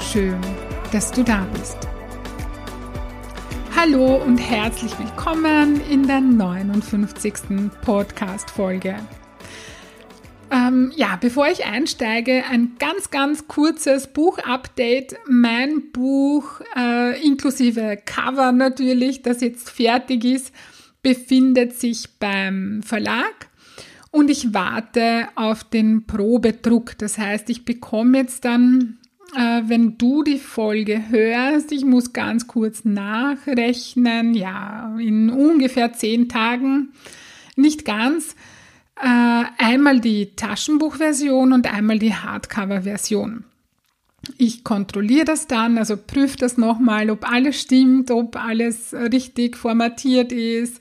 Schön, dass du da bist. Hallo und herzlich willkommen in der 59. Podcast-Folge. Ähm, ja, bevor ich einsteige, ein ganz, ganz kurzes Buch-Update. Mein Buch, äh, inklusive Cover natürlich, das jetzt fertig ist, befindet sich beim Verlag und ich warte auf den Probedruck. Das heißt, ich bekomme jetzt dann, äh, wenn du die Folge hörst, ich muss ganz kurz nachrechnen, ja, in ungefähr zehn Tagen, nicht ganz, äh, einmal die Taschenbuchversion und einmal die Hardcover-Version. Ich kontrolliere das dann, also prüfe das nochmal, ob alles stimmt, ob alles richtig formatiert ist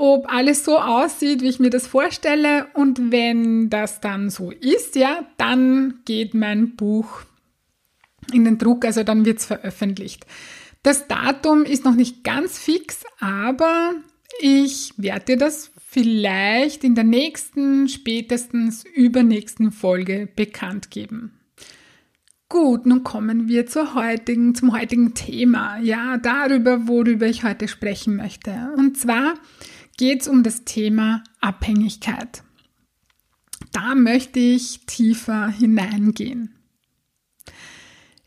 ob alles so aussieht, wie ich mir das vorstelle. Und wenn das dann so ist, ja, dann geht mein Buch in den Druck, also dann wird es veröffentlicht. Das Datum ist noch nicht ganz fix, aber ich werde dir das vielleicht in der nächsten, spätestens übernächsten Folge bekannt geben. Gut, nun kommen wir zur heutigen, zum heutigen Thema. Ja, darüber, worüber ich heute sprechen möchte. Und zwar geht es um das Thema Abhängigkeit. Da möchte ich tiefer hineingehen.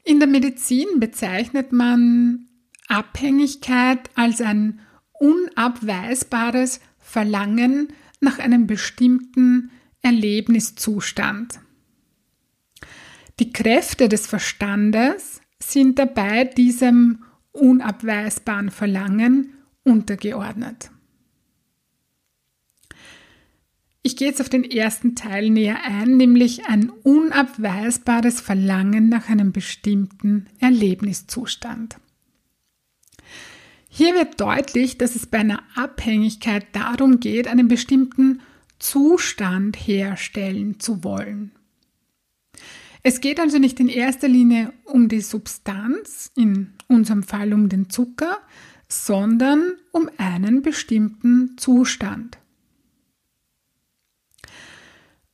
In der Medizin bezeichnet man Abhängigkeit als ein unabweisbares Verlangen nach einem bestimmten Erlebniszustand. Die Kräfte des Verstandes sind dabei diesem unabweisbaren Verlangen untergeordnet. Ich gehe jetzt auf den ersten Teil näher ein, nämlich ein unabweisbares Verlangen nach einem bestimmten Erlebniszustand. Hier wird deutlich, dass es bei einer Abhängigkeit darum geht, einen bestimmten Zustand herstellen zu wollen. Es geht also nicht in erster Linie um die Substanz, in unserem Fall um den Zucker, sondern um einen bestimmten Zustand.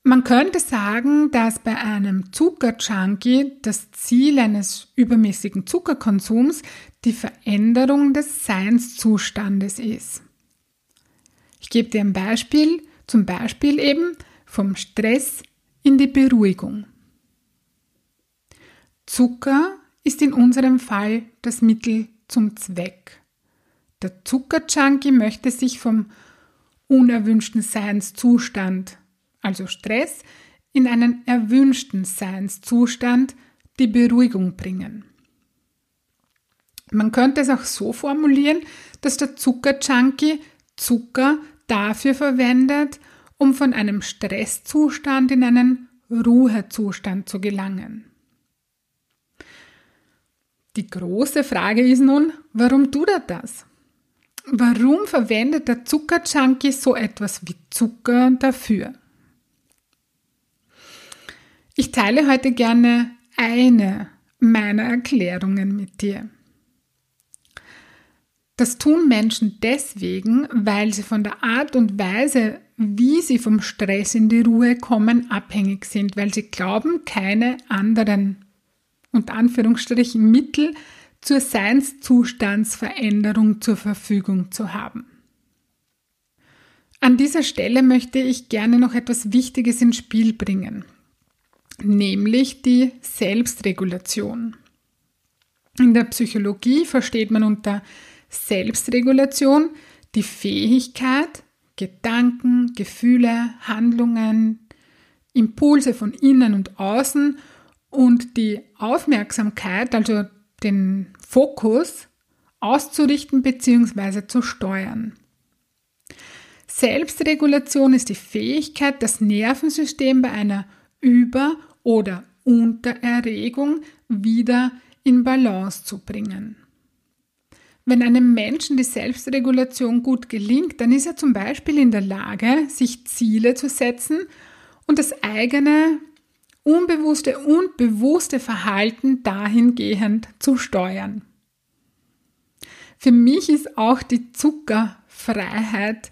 Man könnte sagen, dass bei einem Zuckerjunkie das Ziel eines übermäßigen Zuckerkonsums die Veränderung des Seinszustandes ist. Ich gebe dir ein Beispiel, zum Beispiel eben vom Stress in die Beruhigung. Zucker ist in unserem Fall das Mittel zum Zweck. Der Zuckerjunkie möchte sich vom unerwünschten Seinszustand also Stress, in einen erwünschten Seinszustand, die Beruhigung bringen. Man könnte es auch so formulieren, dass der Zuckerjunkie Zucker dafür verwendet, um von einem Stresszustand in einen Ruhezustand zu gelangen. Die große Frage ist nun, warum tut er das? Warum verwendet der Zuckerjunkie so etwas wie Zucker dafür? Ich teile heute gerne eine meiner Erklärungen mit dir. Das tun Menschen deswegen, weil sie von der Art und Weise, wie sie vom Stress in die Ruhe kommen, abhängig sind, weil sie glauben, keine anderen, unter Anführungsstrichen, Mittel zur Seinszustandsveränderung zur Verfügung zu haben. An dieser Stelle möchte ich gerne noch etwas Wichtiges ins Spiel bringen nämlich die Selbstregulation. In der Psychologie versteht man unter Selbstregulation die Fähigkeit, Gedanken, Gefühle, Handlungen, Impulse von innen und außen und die Aufmerksamkeit, also den Fokus, auszurichten bzw. zu steuern. Selbstregulation ist die Fähigkeit, das Nervensystem bei einer Über- oder Untererregung wieder in Balance zu bringen. Wenn einem Menschen die Selbstregulation gut gelingt, dann ist er zum Beispiel in der Lage, sich Ziele zu setzen und das eigene unbewusste und bewusste Verhalten dahingehend zu steuern. Für mich ist auch die Zuckerfreiheit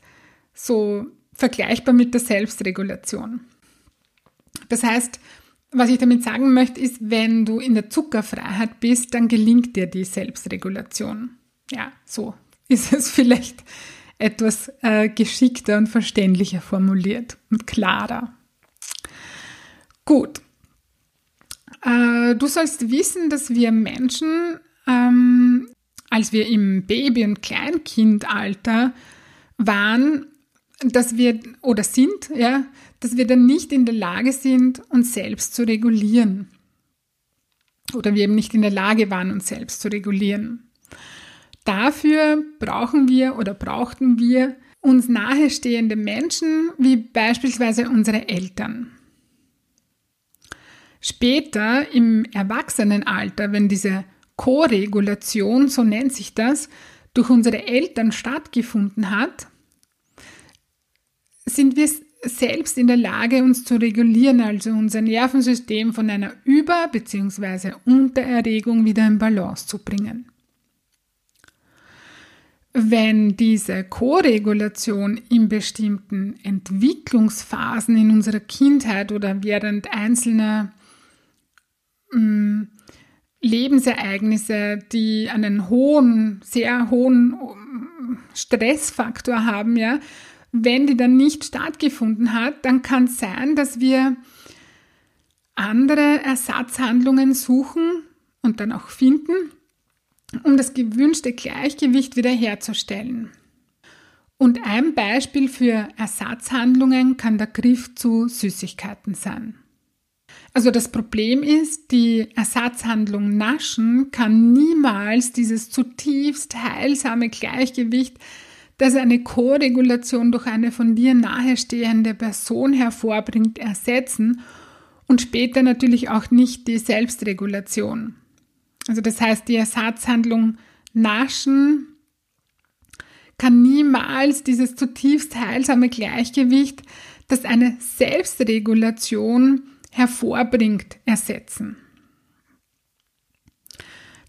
so vergleichbar mit der Selbstregulation. Das heißt, was ich damit sagen möchte, ist, wenn du in der Zuckerfreiheit bist, dann gelingt dir die Selbstregulation. Ja, so ist es vielleicht etwas äh, geschickter und verständlicher formuliert und klarer. Gut. Äh, du sollst wissen, dass wir Menschen, ähm, als wir im Baby- und Kleinkindalter waren, dass wir oder sind, ja, dass wir dann nicht in der Lage sind, uns selbst zu regulieren. Oder wir eben nicht in der Lage waren, uns selbst zu regulieren. Dafür brauchen wir oder brauchten wir uns nahestehende Menschen, wie beispielsweise unsere Eltern. Später im Erwachsenenalter, wenn diese Co-Regulation, so nennt sich das, durch unsere Eltern stattgefunden hat, sind wir selbst in der Lage, uns zu regulieren, also unser Nervensystem von einer Über- bzw. Untererregung wieder in Balance zu bringen. Wenn diese Co-Regulation in bestimmten Entwicklungsphasen in unserer Kindheit oder während einzelner mm, Lebensereignisse, die einen hohen, sehr hohen mm, Stressfaktor haben, ja, wenn die dann nicht stattgefunden hat, dann kann es sein, dass wir andere Ersatzhandlungen suchen und dann auch finden, um das gewünschte Gleichgewicht wiederherzustellen. Und ein Beispiel für Ersatzhandlungen kann der Griff zu Süßigkeiten sein. Also das Problem ist, die Ersatzhandlung Naschen kann niemals dieses zutiefst heilsame Gleichgewicht das eine Co-Regulation durch eine von dir nahestehende Person hervorbringt, ersetzen und später natürlich auch nicht die Selbstregulation. Also das heißt, die Ersatzhandlung naschen kann niemals dieses zutiefst heilsame Gleichgewicht, das eine Selbstregulation hervorbringt, ersetzen.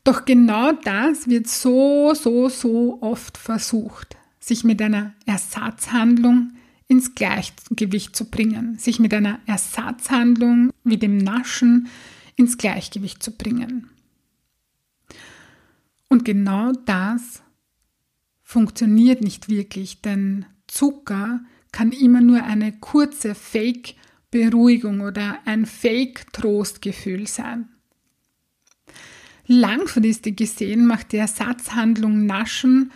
Doch genau das wird so, so, so oft versucht sich mit einer Ersatzhandlung ins Gleichgewicht zu bringen, sich mit einer Ersatzhandlung wie dem Naschen ins Gleichgewicht zu bringen. Und genau das funktioniert nicht wirklich, denn Zucker kann immer nur eine kurze Fake-Beruhigung oder ein Fake-Trostgefühl sein. Langfristig gesehen macht die Ersatzhandlung Naschen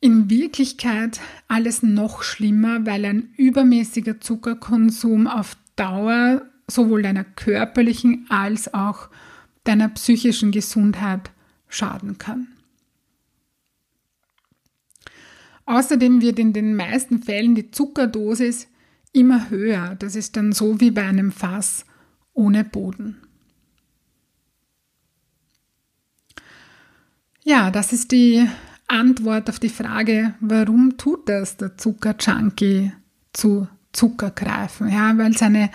in Wirklichkeit alles noch schlimmer, weil ein übermäßiger Zuckerkonsum auf Dauer sowohl deiner körperlichen als auch deiner psychischen Gesundheit schaden kann. Außerdem wird in den meisten Fällen die Zuckerdosis immer höher. Das ist dann so wie bei einem Fass ohne Boden. Ja, das ist die Antwort auf die Frage, warum tut das der Zuckerjunkie zu Zucker greifen? Ja, weil es eine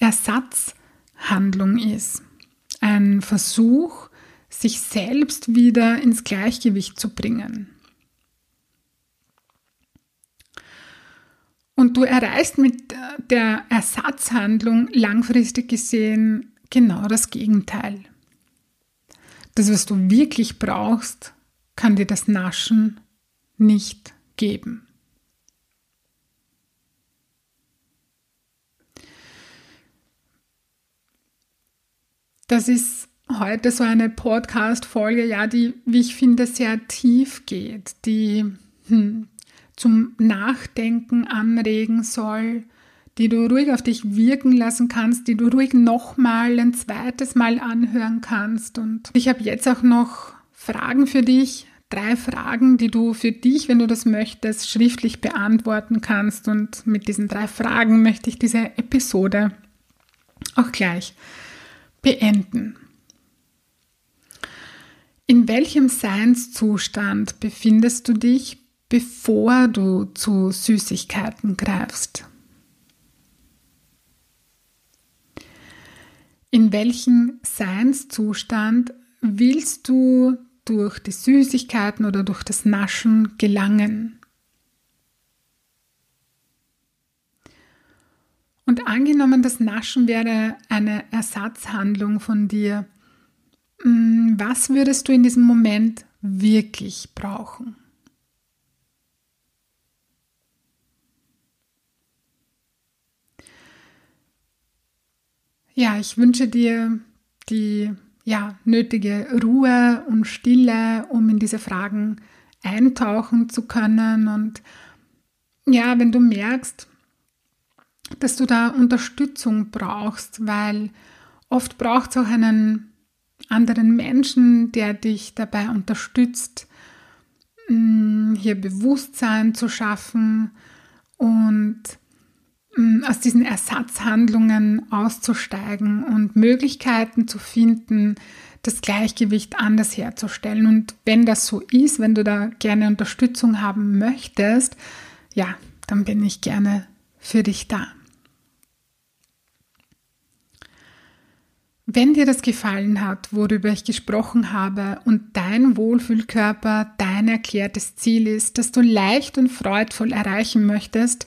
Ersatzhandlung ist. Ein Versuch, sich selbst wieder ins Gleichgewicht zu bringen. Und du erreichst mit der Ersatzhandlung langfristig gesehen genau das Gegenteil. Das, was du wirklich brauchst, kann dir das Naschen nicht geben. Das ist heute so eine Podcast-Folge, ja, die, wie ich finde, sehr tief geht, die hm, zum Nachdenken anregen soll, die du ruhig auf dich wirken lassen kannst, die du ruhig nochmal ein zweites Mal anhören kannst. Und ich habe jetzt auch noch Fragen für dich, drei Fragen, die du für dich, wenn du das möchtest, schriftlich beantworten kannst. Und mit diesen drei Fragen möchte ich diese Episode auch gleich beenden. In welchem Seinszustand befindest du dich, bevor du zu Süßigkeiten greifst? In welchen Seinszustand willst du durch die Süßigkeiten oder durch das Naschen gelangen? Und angenommen, das Naschen wäre eine Ersatzhandlung von dir, mm, was würdest du in diesem Moment wirklich brauchen? Ja, ich wünsche dir die ja, nötige Ruhe und Stille, um in diese Fragen eintauchen zu können. Und ja, wenn du merkst, dass du da Unterstützung brauchst, weil oft braucht es auch einen anderen Menschen, der dich dabei unterstützt, mm, hier Bewusstsein zu schaffen und aus diesen Ersatzhandlungen auszusteigen und Möglichkeiten zu finden, das Gleichgewicht anders herzustellen. Und wenn das so ist, wenn du da gerne Unterstützung haben möchtest, ja, dann bin ich gerne für dich da. Wenn dir das gefallen hat, worüber ich gesprochen habe und dein Wohlfühlkörper dein erklärtes Ziel ist, das du leicht und freudvoll erreichen möchtest,